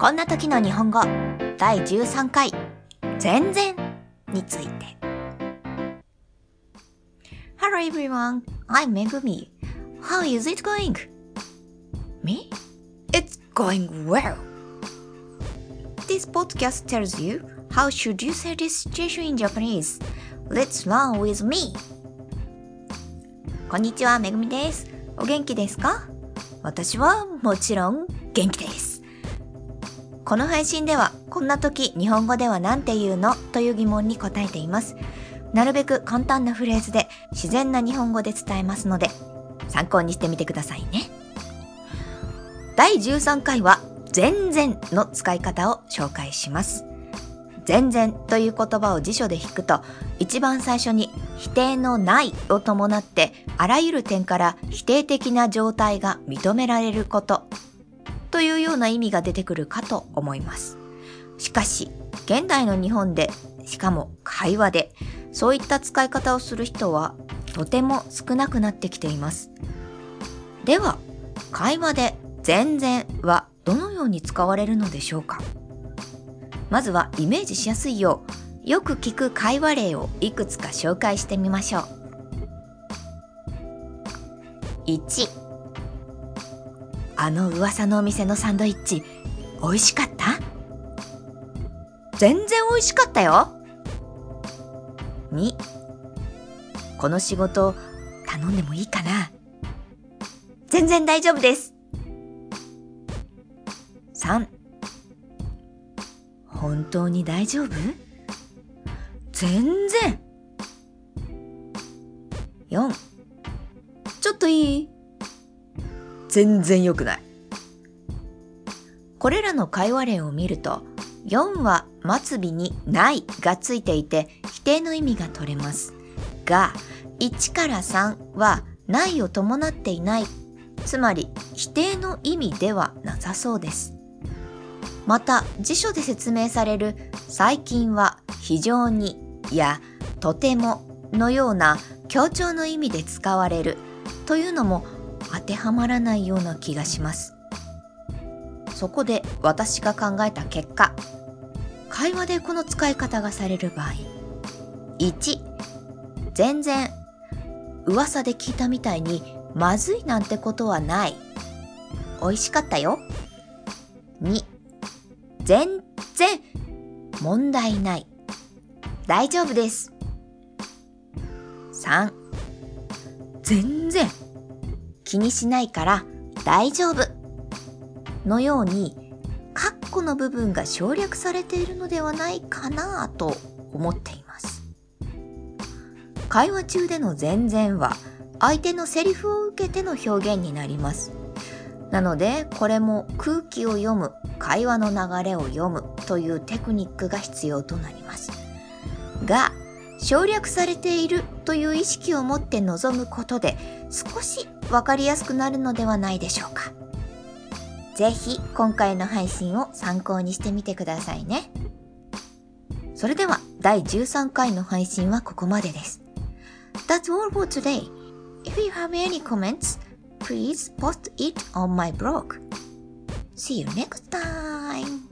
こんな時の日本語第13回全然について Hello everyone, I'm Megumi. How is it going? Me? It's going well. This podcast tells you how should you say this situation in Japanese. Let's learn with me. こんにちは、めぐみです。お元気ですか私はもちろん元気です。この配信では、こんな時日本語では何て言うの？という疑問に答えています。なるべく簡単なフレーズで自然な日本語で伝えますので、参考にしてみてくださいね。第13回は、全然の使い方を紹介します。全然という言葉を辞書で引くと、一番最初に否定のないを伴って、あらゆる点から否定的な状態が認められることというような意味が出てくるかと思います。しかし、現代の日本で、しかも会話で、そういった使い方をする人はとても少なくなってきています。では、会話で全然はどのように使われるのでしょうか？まずはイメージしやすいよう、よく聞く会話例をいくつか紹介してみましょう。1あの噂のお店のサンドイッチ、美味しかった？全然美味しかったよ。2この仕事頼んでもいいかな？全然大丈夫です。3本当に大丈夫？全然 !4 ちょっといい？全然良くない。これらの会話例を見ると、4は末尾にないがついていて否定の意味が取れます。が、1から3はないを伴っていない、つまり否定の意味ではなさそうです。また辞書で説明される最近は非常にやとてものような強調の意味で使われるというのも当てはまらないような気がします。そこで私が考えた結果、会話でこの使い方がされる場合、1、全然噂で聞いたみたいにまずいなんてことはない。美味しかったよ。2、全然問題ない。大丈夫です。3全然気にしないから大丈夫のようにカッコの部分が省略されているのではないかなと思っています。会話中での全然は相手のセリフを受けての表現になります。なのでこれも空気を読む会話の流れを読むというテクニックが必要となります。が省略されているという意識を持って臨むことで少しわかりやすくなるのではないでしょうか。ぜひ今回の配信を参考にしてみてくださいね。それでは第13回の配信はここまでです。That's all for today. If you have any comments, please post it on my blog. See you next time.